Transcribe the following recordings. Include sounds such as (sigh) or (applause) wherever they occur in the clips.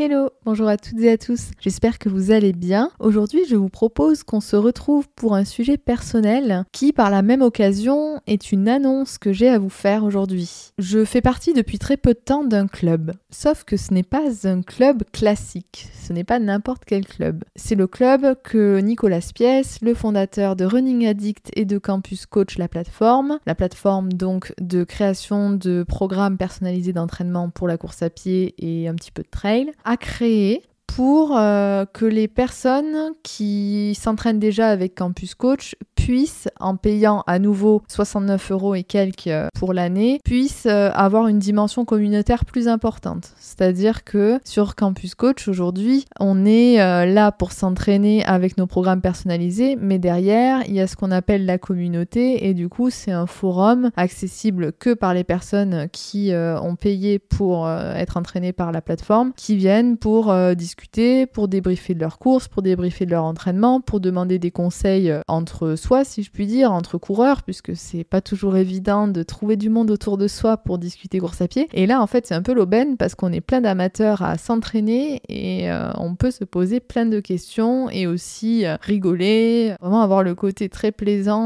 Hello, bonjour à toutes et à tous, j'espère que vous allez bien. Aujourd'hui je vous propose qu'on se retrouve pour un sujet personnel qui par la même occasion est une annonce que j'ai à vous faire aujourd'hui. Je fais partie depuis très peu de temps d'un club, sauf que ce n'est pas un club classique, ce n'est pas n'importe quel club. C'est le club que Nicolas Spies, le fondateur de Running Addict et de Campus Coach la plateforme, la plateforme donc de création de programmes personnalisés d'entraînement pour la course à pied et un petit peu de trail, a créé pour euh, que les personnes qui s'entraînent déjà avec Campus Coach puissent, en payant à nouveau 69 euros et quelques euh, pour l'année, puissent euh, avoir une dimension communautaire plus importante. C'est-à-dire que sur Campus Coach aujourd'hui, on est là pour s'entraîner avec nos programmes personnalisés, mais derrière, il y a ce qu'on appelle la communauté et du coup, c'est un forum accessible que par les personnes qui ont payé pour être entraînées par la plateforme, qui viennent pour discuter pour débriefer de leurs courses, pour débriefer de leur entraînement, pour demander des conseils euh, entre soi, si je puis dire, entre coureurs, puisque c'est pas toujours évident de trouver du monde autour de soi pour discuter course à pied. Et là, en fait, c'est un peu l'aubaine parce qu'on est plein d'amateurs à s'entraîner et euh, on peut se poser plein de questions et aussi euh, rigoler, vraiment avoir le côté très plaisant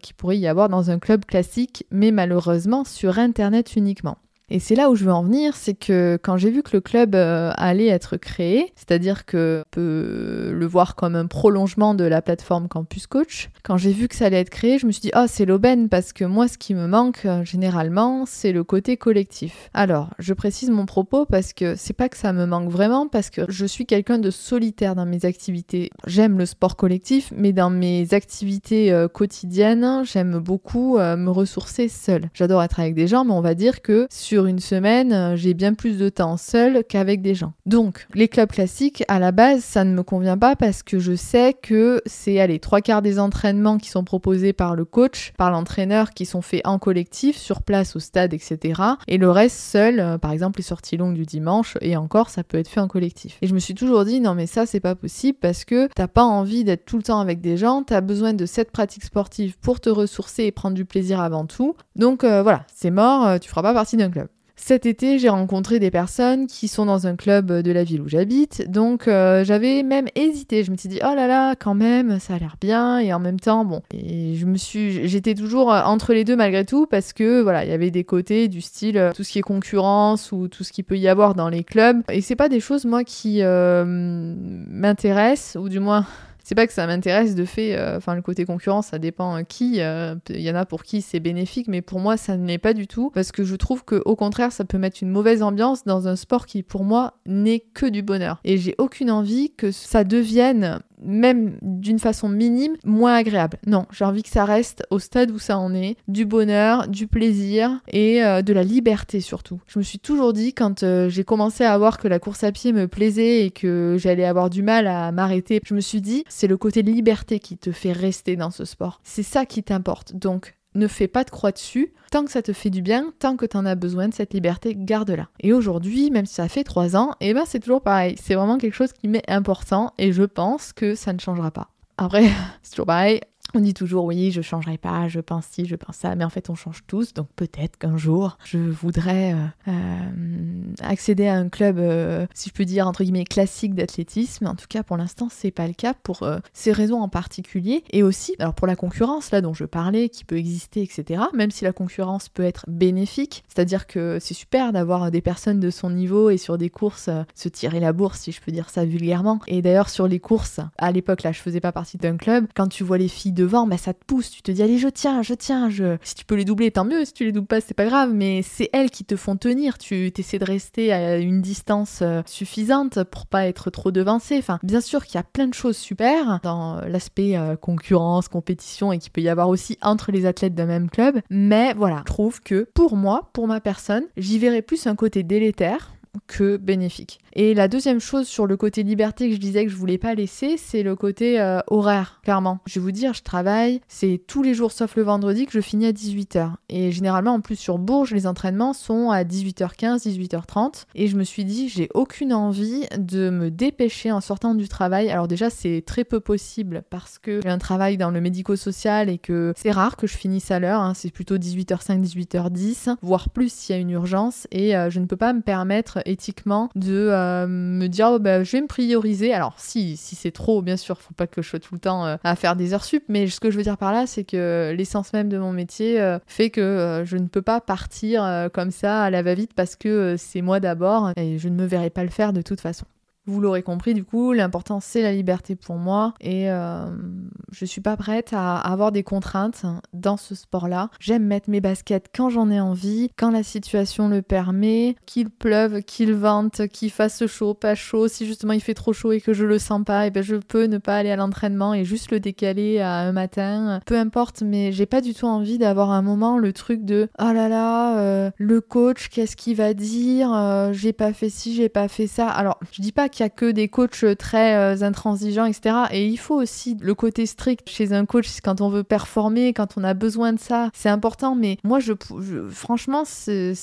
qui pourrait y avoir dans un club classique, mais malheureusement sur Internet uniquement. Et c'est là où je veux en venir, c'est que quand j'ai vu que le club euh, allait être créé, c'est-à-dire que on peut le voir comme un prolongement de la plateforme Campus Coach, quand j'ai vu que ça allait être créé, je me suis dit oh c'est l'aubaine parce que moi ce qui me manque euh, généralement c'est le côté collectif. Alors je précise mon propos parce que c'est pas que ça me manque vraiment parce que je suis quelqu'un de solitaire dans mes activités. J'aime le sport collectif, mais dans mes activités euh, quotidiennes j'aime beaucoup me ressourcer seule. J'adore être avec des gens, mais on va dire que sur une semaine, euh, j'ai bien plus de temps seul qu'avec des gens. Donc, les clubs classiques, à la base, ça ne me convient pas parce que je sais que c'est, allez, trois quarts des entraînements qui sont proposés par le coach, par l'entraîneur, qui sont faits en collectif, sur place, au stade, etc. Et le reste seul, euh, par exemple, les sorties longues du dimanche, et encore, ça peut être fait en collectif. Et je me suis toujours dit, non, mais ça, c'est pas possible parce que t'as pas envie d'être tout le temps avec des gens, t'as besoin de cette pratique sportive pour te ressourcer et prendre du plaisir avant tout. Donc euh, voilà, c'est mort, tu feras pas partie d'un club. Cet été, j'ai rencontré des personnes qui sont dans un club de la ville où j'habite, donc euh, j'avais même hésité. Je me suis dit oh là là, quand même, ça a l'air bien, et en même temps, bon, et je me suis, j'étais toujours euh, entre les deux malgré tout parce que voilà, il y avait des côtés du style euh, tout ce qui est concurrence ou tout ce qui peut y avoir dans les clubs, et c'est pas des choses moi qui m'intéressent ou du moins c'est pas que ça m'intéresse de fait, euh, enfin le côté concurrence, ça dépend euh, qui. Euh, il y en a pour qui c'est bénéfique, mais pour moi ça ne l'est pas du tout parce que je trouve que au contraire ça peut mettre une mauvaise ambiance dans un sport qui pour moi n'est que du bonheur. Et j'ai aucune envie que ça devienne même d'une façon minime, moins agréable. Non, j'ai envie que ça reste au stade où ça en est, du bonheur, du plaisir et euh, de la liberté surtout. Je me suis toujours dit quand euh, j'ai commencé à voir que la course à pied me plaisait et que j'allais avoir du mal à m'arrêter, je me suis dit c'est le côté liberté qui te fait rester dans ce sport. C'est ça qui t'importe. Donc ne fais pas de croix dessus. Tant que ça te fait du bien, tant que tu en as besoin de cette liberté, garde-la. Et aujourd'hui, même si ça fait trois ans, eh ben c'est toujours pareil. C'est vraiment quelque chose qui m'est important et je pense que ça ne changera pas. Après, (laughs) c'est toujours pareil, on dit toujours oui, je changerai pas, je pense ci, je pense ça, mais en fait on change tous, donc peut-être qu'un jour je voudrais euh, euh, accéder à un club, euh, si je peux dire entre guillemets classique d'athlétisme. En tout cas pour l'instant c'est pas le cas pour ces raisons en particulier et aussi alors pour la concurrence là dont je parlais qui peut exister etc. Même si la concurrence peut être bénéfique, c'est-à-dire que c'est super d'avoir des personnes de son niveau et sur des courses se tirer la bourse si je peux dire ça vulgairement. Et d'ailleurs sur les courses à l'époque là je faisais pas partie d'un club, quand tu vois les filles devant, bah, ça te pousse. Tu te dis, allez, je tiens, je tiens. Je... Si tu peux les doubler, tant mieux. Si tu les doubles pas, c'est pas grave. Mais c'est elles qui te font tenir. Tu essaies de rester à une distance euh, suffisante pour pas être trop devancé. Enfin, bien sûr qu'il y a plein de choses super dans l'aspect euh, concurrence, compétition et qu'il peut y avoir aussi entre les athlètes d'un même club. Mais voilà, je trouve que pour moi, pour ma personne, j'y verrais plus un côté délétère que bénéfique. Et la deuxième chose sur le côté liberté que je disais que je voulais pas laisser, c'est le côté euh, horaire, clairement. Je vais vous dire, je travaille, c'est tous les jours sauf le vendredi que je finis à 18h. Et généralement, en plus sur Bourges, les entraînements sont à 18h15, 18h30. Et je me suis dit, j'ai aucune envie de me dépêcher en sortant du travail. Alors déjà, c'est très peu possible parce que j'ai un travail dans le médico-social et que c'est rare que je finisse à l'heure. Hein. C'est plutôt 18h05, 18h10, voire plus s'il y a une urgence. Et euh, je ne peux pas me permettre éthiquement de euh, me dire, oh, bah, je vais me prioriser. Alors si, si c'est trop, bien sûr, faut pas que je sois tout le temps euh, à faire des heures sup. Mais ce que je veux dire par là, c'est que l'essence même de mon métier fait que je ne peux pas partir comme ça à la va-vite parce que c'est moi d'abord et je ne me verrai pas le faire de toute façon. Vous l'aurez compris, du coup, l'important c'est la liberté pour moi et euh, je suis pas prête à avoir des contraintes dans ce sport-là. J'aime mettre mes baskets quand j'en ai envie, quand la situation le permet, qu'il pleuve, qu'il vente, qu'il fasse chaud, pas chaud. Si justement il fait trop chaud et que je le sens pas, et eh ben je peux ne pas aller à l'entraînement et juste le décaler à un matin. Peu importe, mais j'ai pas du tout envie d'avoir un moment le truc de oh là là, euh, le coach, qu'est-ce qu'il va dire? Euh, J'ai pas fait ci, j'ai pas fait ça. Alors, je dis pas qu'il y a que des coachs très euh, intransigeants, etc. Et il faut aussi le côté strict chez un coach quand on veut performer, quand on a besoin de ça, c'est important. Mais moi, je, franchement, c'est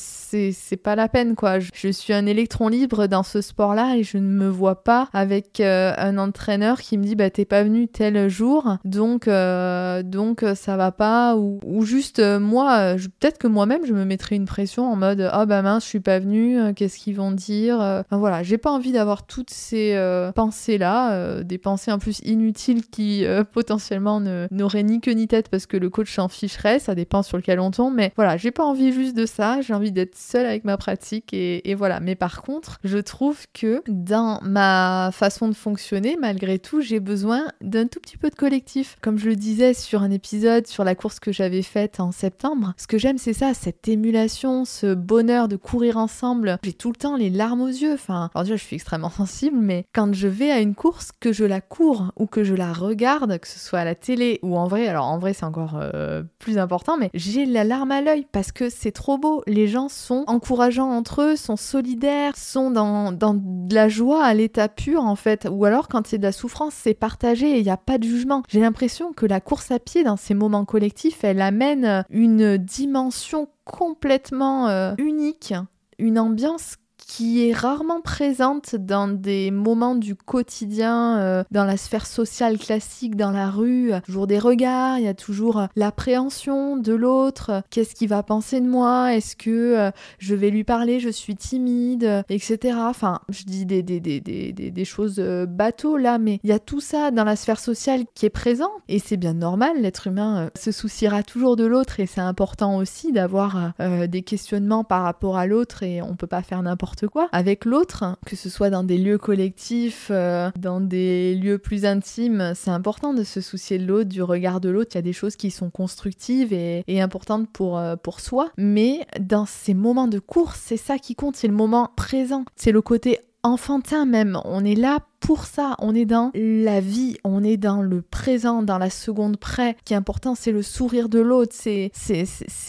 pas la peine, quoi. Je, suis un électron libre dans ce sport-là et je ne me vois pas avec euh, un entraîneur qui me dit, bah, t'es pas venu tel jour, donc, euh, donc ça va pas. Ou, ou juste, moi, peut-être que moi-même, je me mettrais une pression en mode, oh bah mince, je suis pas venu, qu'est-ce qu'ils vont dire enfin, Voilà, j'ai pas envie d'avoir toutes ces euh, pensées-là, euh, des pensées en plus inutiles qui euh, potentiellement n'auraient ni queue ni tête parce que le coach s'en ficherait, ça dépend sur lequel on tombe, mais voilà, j'ai pas envie juste de ça, j'ai envie d'être seule avec ma pratique et, voilà. Mais par contre, je trouve que dans ma façon de fonctionner, malgré tout, j'ai besoin d'un tout petit peu de collectif. Comme je le disais sur un épisode sur la course que j'avais faite en septembre, ce que j'aime c'est ça, cette émulation, ce bonheur de courir ensemble. J'ai tout le temps les larmes aux yeux, enfin, alors déjà je suis extrêmement (laughs) mais quand je vais à une course, que je la cours ou que je la regarde, que ce soit à la télé ou en vrai, alors en vrai c'est encore euh, plus important, mais j'ai la larme à l'œil parce que c'est trop beau. Les gens sont encourageants entre eux, sont solidaires, sont dans, dans de la joie à l'état pur en fait. Ou alors quand c'est de la souffrance, c'est partagé et il n'y a pas de jugement. J'ai l'impression que la course à pied dans ces moments collectifs, elle amène une dimension complètement euh, unique, une ambiance qui est rarement présente dans des moments du quotidien, euh, dans la sphère sociale classique, dans la rue. Toujours des regards, il y a toujours euh, l'appréhension de l'autre. Qu'est-ce qu'il va penser de moi? Est-ce que euh, je vais lui parler Je suis timide, etc. Enfin, je dis des, choses bateaux là, mais il y a tout ça dans la sphère sociale qui est présent. Et c'est bien normal, l'être humain se souciera toujours de l'autre et c'est important aussi d'avoir des questionnements par rapport à l'autre et on peut pas faire quoi avec l'autre, que ce soit dans des lieux collectifs, euh, dans des lieux plus intimes. C'est important de se soucier de l'autre, du regard de l'autre. Il y a des choses qui sont constructives et, importantes pour, euh, pour soi. Mais dans ces moments de course, c'est ça qui compte, c'est le moment présent. C'est le côté enfantin même. On est là pour ça, on est dans la vie, on est dans le présent, dans la seconde près. Ce qui est important, c'est le sourire de l'autre, c'est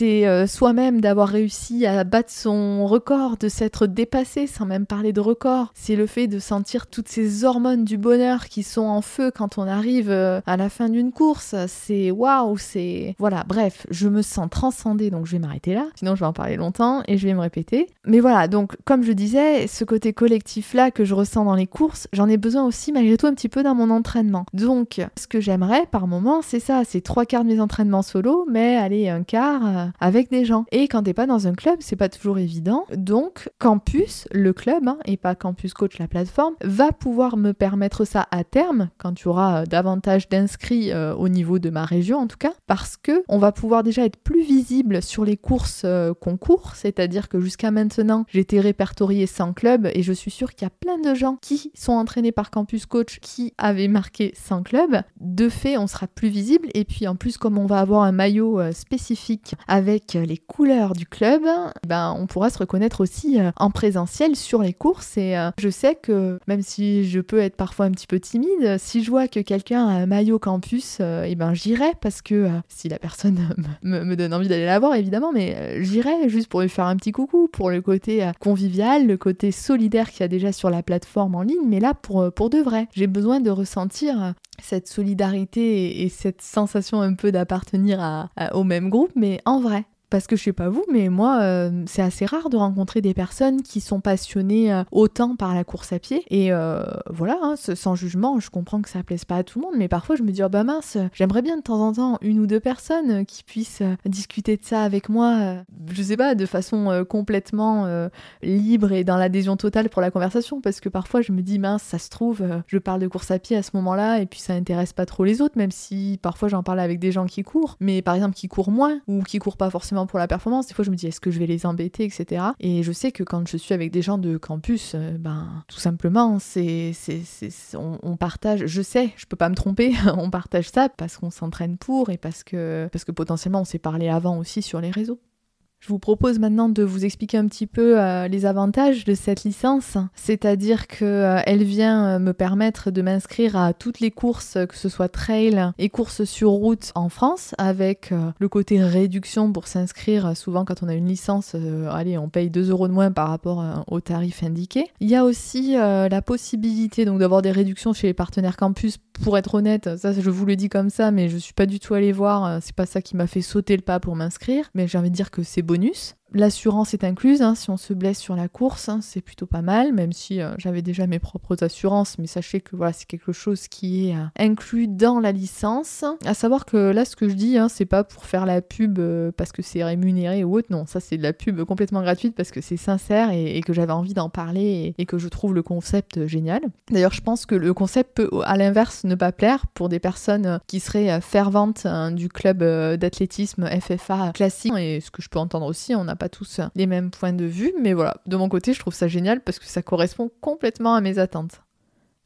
euh, soi-même d'avoir réussi à battre son record, de s'être dépassé sans même parler de record. C'est le fait de sentir toutes ces hormones du bonheur qui sont en feu quand on arrive euh, à la fin d'une course. C'est waouh, c'est voilà. Bref, je me sens transcendée, donc je vais m'arrêter là. Sinon, je vais en parler longtemps et je vais me répéter. Mais voilà, donc comme je disais, ce côté collectif là que je ressens dans les courses, j'en ai besoin aussi malgré tout un petit peu dans mon entraînement. Donc, ce que j'aimerais par moment, c'est ça, c'est trois quarts de mes entraînements solo, mais aller un quart euh, avec des gens. Et quand t'es pas dans un club, c'est pas toujours évident. Donc, Campus, le club, hein, et pas Campus Coach, la plateforme, va pouvoir me permettre ça à terme, quand tu auras euh, davantage d'inscrits euh, au niveau de ma région en tout cas, parce que on va pouvoir déjà être plus visible sur les courses concours, c'est-à-dire que jusqu'à maintenant, j'étais répertoriée sans club et je suis sûre qu'il y a plein de gens qui sont entraînés par Campus Coach qui avait marqué 100 clubs, de fait, on sera plus visible. Et puis en plus, comme on va avoir un maillot euh, spécifique avec les couleurs du club, ben, on pourra se reconnaître aussi euh, en présentiel sur les courses. Et euh, je sais que même si je peux être parfois un petit peu timide, si je vois que quelqu'un a un maillot campus, et ben j'irai parce que si la personne (laughs) me, donne envie d'aller la voir, évidemment, mais j'irai juste pour lui faire un petit coucou, pour le côté convivial, le côté solidaire qu'il y a déjà sur la plateforme en ligne, mais là pour, pour de vrai. J'ai besoin de ressentir cette solidarité et, cette sensation un peu d'appartenir au même groupe, mais en vrai. Parce que je sais pas vous, mais moi, euh, c'est assez rare de rencontrer des personnes qui sont passionnées euh, autant par la course à pied. Et euh, voilà, hein, sans jugement, je comprends que ça plaise pas à tout le monde, mais parfois je me dis, oh bah mince, j'aimerais bien de temps en temps une ou deux personnes qui puissent discuter de ça avec moi, je sais pas, de façon complètement libre et dans l'adhésion totale pour la conversation. Parce que parfois je me dis, mince, ça se trouve, je parle de course à pied à ce moment-là, et puis ça intéresse pas trop les autres, même si parfois j'en parle avec des gens qui courent, mais par exemple qui courent moins ou qui courent pas forcément pour la performance. Des fois, je me dis, est-ce que je vais les embêter, etc. Et je sais que quand je suis avec des gens de campus, euh, ben, tout simplement, c'est, c'est, on, on, partage, je sais, je peux pas me tromper, (laughs) on partage ça parce qu'on s'entraîne pour et parce que, parce que potentiellement on s'est parlé avant aussi sur les réseaux. Je vous propose maintenant de vous expliquer un petit peu euh, les avantages de cette licence, c'est-à-dire qu'elle euh, vient euh, me permettre de m'inscrire à toutes les courses, que ce soit trail et courses sur route en France, avec le côté réduction pour s'inscrire. Souvent, quand on a une licence, allez, on paye 2 euros de moins par rapport au tarif indiqué. Il y a aussi la possibilité donc d'avoir des réductions chez les partenaires campus. Pour être honnête, ça je vous le dis comme ça, mais je suis pas du tout allée voir. C'est pas ça qui m'a fait sauter le pas pour m'inscrire, mais j'ai envie de dire que c'est bonus. L'assurance est incluse, hein, si on se blesse sur la course, hein, c'est plutôt pas mal, même si euh, j'avais déjà mes propres assurances, mais sachez que voilà, c'est quelque chose qui est euh, inclus dans la licence. À savoir que là, ce que je dis, hein, c'est pas pour faire la pub euh, parce que c'est rémunéré ou autre, non, ça c'est de la pub complètement gratuite parce que c'est sincère et, que j'avais envie d'en parler et, que je trouve le concept génial. D'ailleurs, je pense que le concept peut à l'inverse ne pas plaire pour des personnes qui seraient ferventes du club d'athlétisme FFA classique, et ce que je peux entendre aussi, on a pas tous les mêmes points de vue, mais voilà, de mon côté, je trouve ça génial parce que ça correspond complètement à mes attentes.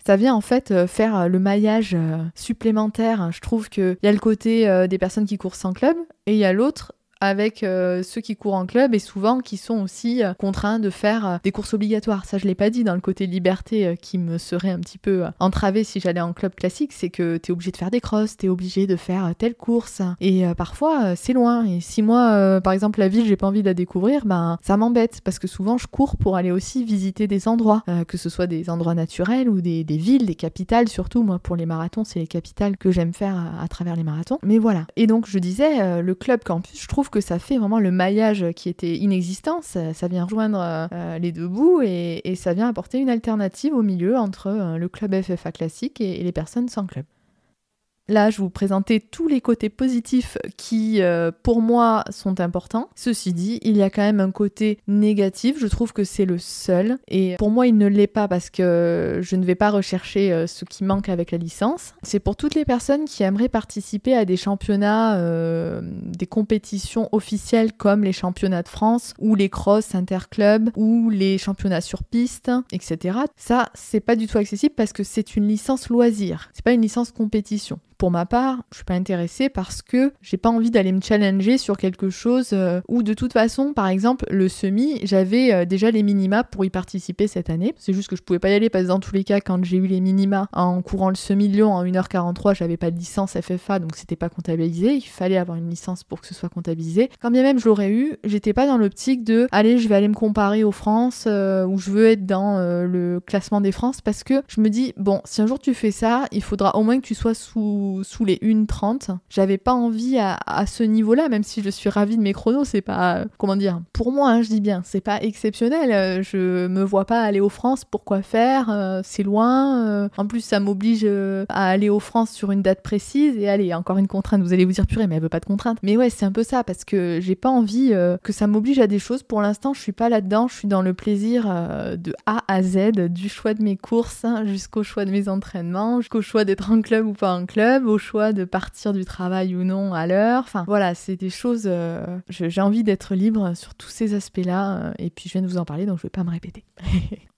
Ça vient en fait euh, faire le maillage euh, supplémentaire. Je trouve qu'il y a le côté euh, des personnes qui courent sans club et il y a l'autre avec euh, ceux qui courent en club et souvent qui sont aussi euh, contraints de faire euh, des courses obligatoires. Ça, je l'ai pas dit dans le côté liberté qui me serait un petit peu entravé si j'allais en club classique, c'est que tu es obligé de faire des crosses, tu es obligé de faire telle course et parfois c'est loin. Et si moi, par exemple, la ville, j'ai pas envie de la découvrir, ben ça m'embête parce que souvent je cours pour aller aussi visiter des endroits, que ce soit des endroits naturels ou des, villes, des capitales surtout. Moi, pour les marathons, c'est les capitales que j'aime faire à, travers les marathons. Mais voilà. Et donc, je disais, le club campus, je trouve que ça fait vraiment le maillage qui était inexistant. Ça, vient rejoindre euh, les deux bouts et, ça vient apporter une alternative au milieu entre euh, le club FFA classique et les personnes sans club. Là, je vous présentais tous les côtés positifs qui, euh, pour moi, sont importants. Ceci dit, il y a quand même un côté négatif. Je trouve que c'est le seul. Et pour moi, il ne l'est pas parce que je ne vais pas rechercher euh, ce qui manque avec la licence. C'est pour toutes les personnes qui aimeraient participer à des championnats, euh, des compétitions officielles comme les championnats de France ou les cross interclubs ou les championnats sur piste, etc. Ça, c'est pas du tout accessible parce que c'est une licence loisir. C'est pas une licence compétition pour ma part, je suis pas intéressée parce que j'ai pas envie d'aller me challenger sur quelque chose euh, où de toute façon, par exemple, le semi, j'avais euh, déjà les minima pour y participer cette année. C'est juste que je pouvais pas y aller parce que dans tous les cas, quand j'ai eu les minima en courant le semi-Lyon en 1h43, j'avais pas de licence FFA donc c'était pas comptabilisé. Il fallait avoir une licence pour que ce soit comptabilisé. Quand bien même je l'aurais eu, j'étais pas dans l'optique de allez, je vais aller me comparer aux France euh, où je veux être dans le classement des France parce que je me dis bon, si un jour tu fais ça, il faudra au moins que tu sois sous sous, les 1.30. J'avais pas envie à, ce niveau-là, même si je suis ravie de mes chronos, c'est pas, comment dire, pour moi, hein, je dis bien, c'est pas exceptionnel. Euh, je me vois pas aller aux France, pourquoi faire euh, C'est loin. Euh. en plus, ça m'oblige à aller aux France sur une date précise. Et allez, encore une contrainte, vous allez vous dire purée, mais elle veut pas de contrainte. Mais ouais, c'est un peu ça, parce que j'ai pas envie que ça m'oblige à des choses. Pour l'instant, je suis pas là-dedans, je suis dans le plaisir de A à Z, du choix de mes courses hein, jusqu'au choix de mes entraînements, jusqu'au choix d'être en club ou pas en club au choix de partir du travail ou non à l'heure. Enfin voilà, c'est des choses. Euh, j'ai envie d'être libre sur tous ces aspects-là. Euh, et puis je viens de vous en parler, donc je vais pas me répéter. (laughs)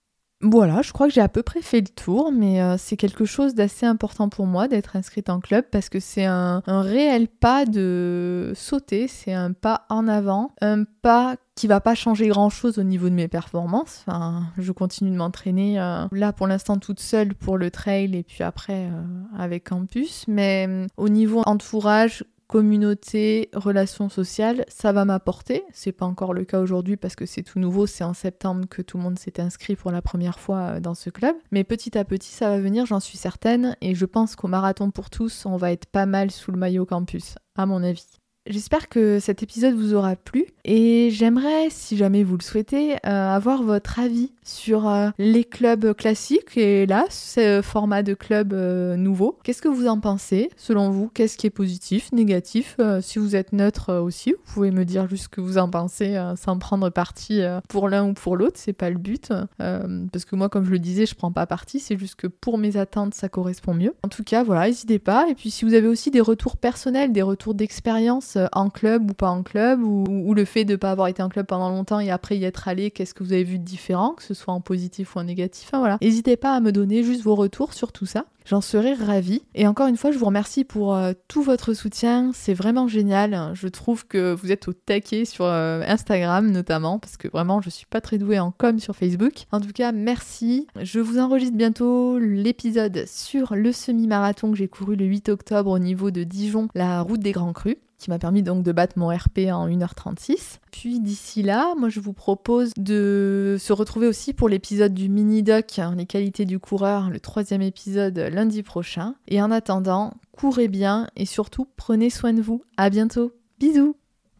Voilà, je crois que j'ai à peu près fait le tour, mais euh, c'est quelque chose d'assez important pour moi d'être inscrite en club parce que c'est un, réel pas de sauter, c'est un pas en avant, un pas qui va pas changer grand chose au niveau de mes performances. Enfin, je continue de m'entraîner euh, là pour l'instant toute seule pour le trail et puis après euh, avec campus, mais au niveau entourage, communauté, relations sociales, ça va m'apporter. C'est pas encore le cas aujourd'hui parce que c'est tout nouveau, c'est en septembre que tout le monde s'est inscrit pour la première fois euh, dans ce club. Mais petit à petit, ça va venir, j'en suis certaine, et je pense qu'au marathon pour tous, on va être pas mal sous le maillot campus, à mon avis. J'espère que cet épisode vous aura plu et j'aimerais, si jamais vous le souhaitez, euh, avoir votre avis sur euh, les clubs classiques et là, ce format de club euh, nouveau. Qu'est-ce que vous en pensez selon vous? Qu'est-ce qui est positif, négatif? Si vous êtes neutre aussi, vous pouvez me dire juste ce que vous en pensez sans prendre parti pour l'un ou pour l'autre, c'est pas le but. parce que moi, comme je le disais, je prends pas parti, c'est juste que pour mes attentes, ça correspond mieux. En tout cas, voilà, n'hésitez pas. Et puis si vous avez aussi des retours personnels, des retours d'expérience, euh, en club ou pas en club, ou, le fait de ne pas avoir été en club pendant longtemps et après y être allé, qu'est-ce que vous avez vu de différent, soit en positif ou en négatif. Enfin, voilà. N'hésitez pas à me donner juste vos retours sur tout ça. J'en serais ravie. Et encore une fois, je vous remercie pour euh, tout votre soutien. C'est vraiment génial. Je trouve que vous êtes au taquet sur euh, Instagram notamment, parce que vraiment, je suis pas très douée en com sur Facebook. En tout cas, merci. Je vous enregistre bientôt l'épisode sur le semi-marathon que j'ai couru le 8 octobre au niveau de Dijon, la route des Grands Crus qui m'a permis donc de battre mon RP en 1h36. Puis d'ici là, moi je vous propose de se retrouver aussi pour l'épisode du mini-doc, hein, les qualités du coureur, le troisième épisode lundi prochain. Et en attendant, courez bien et surtout prenez soin de vous. À bientôt. Bisous